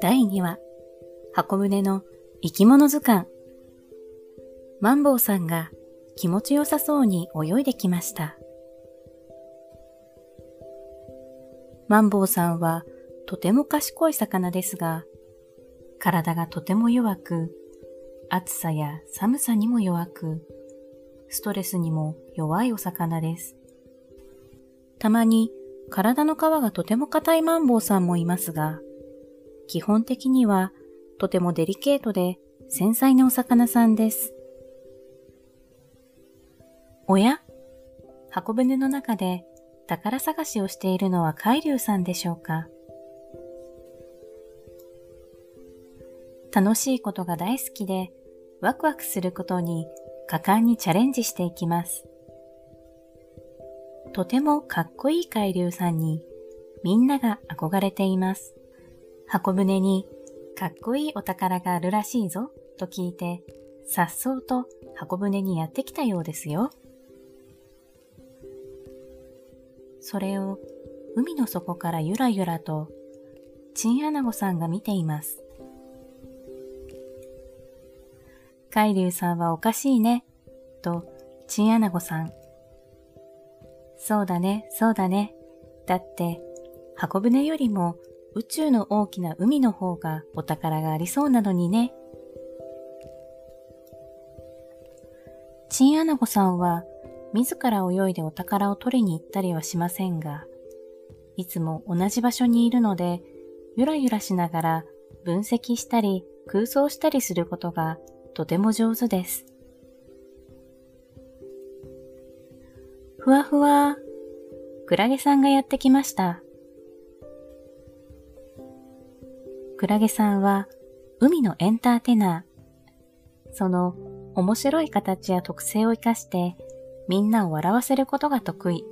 第2話、箱舟の生き物図鑑。マンボウさんが気持ちよさそうに泳いできました。マンボウさんはとても賢い魚ですが、体がとても弱く、暑さや寒さにも弱く、ストレスにも弱いお魚です。たまに体の皮がとても硬いマンボウさんもいますが、基本的にはとてもデリケートで繊細なお魚さんです。おや箱舟の中で宝探しをしているのは海流さんでしょうか楽しいことが大好きで、ワクワクすることに果敢にチャレンジしていきます。とてもかっこいい海流さんにみんなが憧れています。箱舟にかっこいいお宝があるらしいぞと聞いて、さっそうと箱舟にやってきたようですよ。それを海の底からゆらゆらとチンアナゴさんが見ています。海流さんはおかしいね、と、チンアナゴさん。そうだね、そうだね。だって、箱舟よりも宇宙の大きな海の方がお宝がありそうなのにね。チンアナゴさんは自ら泳いでお宝を取りに行ったりはしませんが、いつも同じ場所にいるので、ゆらゆらしながら分析したり空想したりすることがとても上手です。ふわふわ、クラゲさんがやってきました。クラゲさんは海のエンターテイナー。その面白い形や特性を活かしてみんなを笑わせることが得意。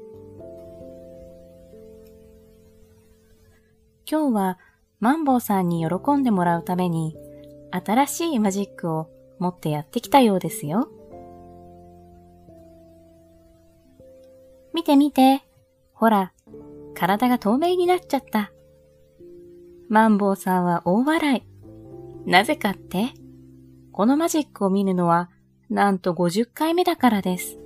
今日はマンボウさんに喜んでもらうために新しいマジックを持ってやってきたようですよ。見て見て。ほら、体が透明になっちゃった。マンボウさんは大笑い。なぜかって、このマジックを見るのは、なんと50回目だからです。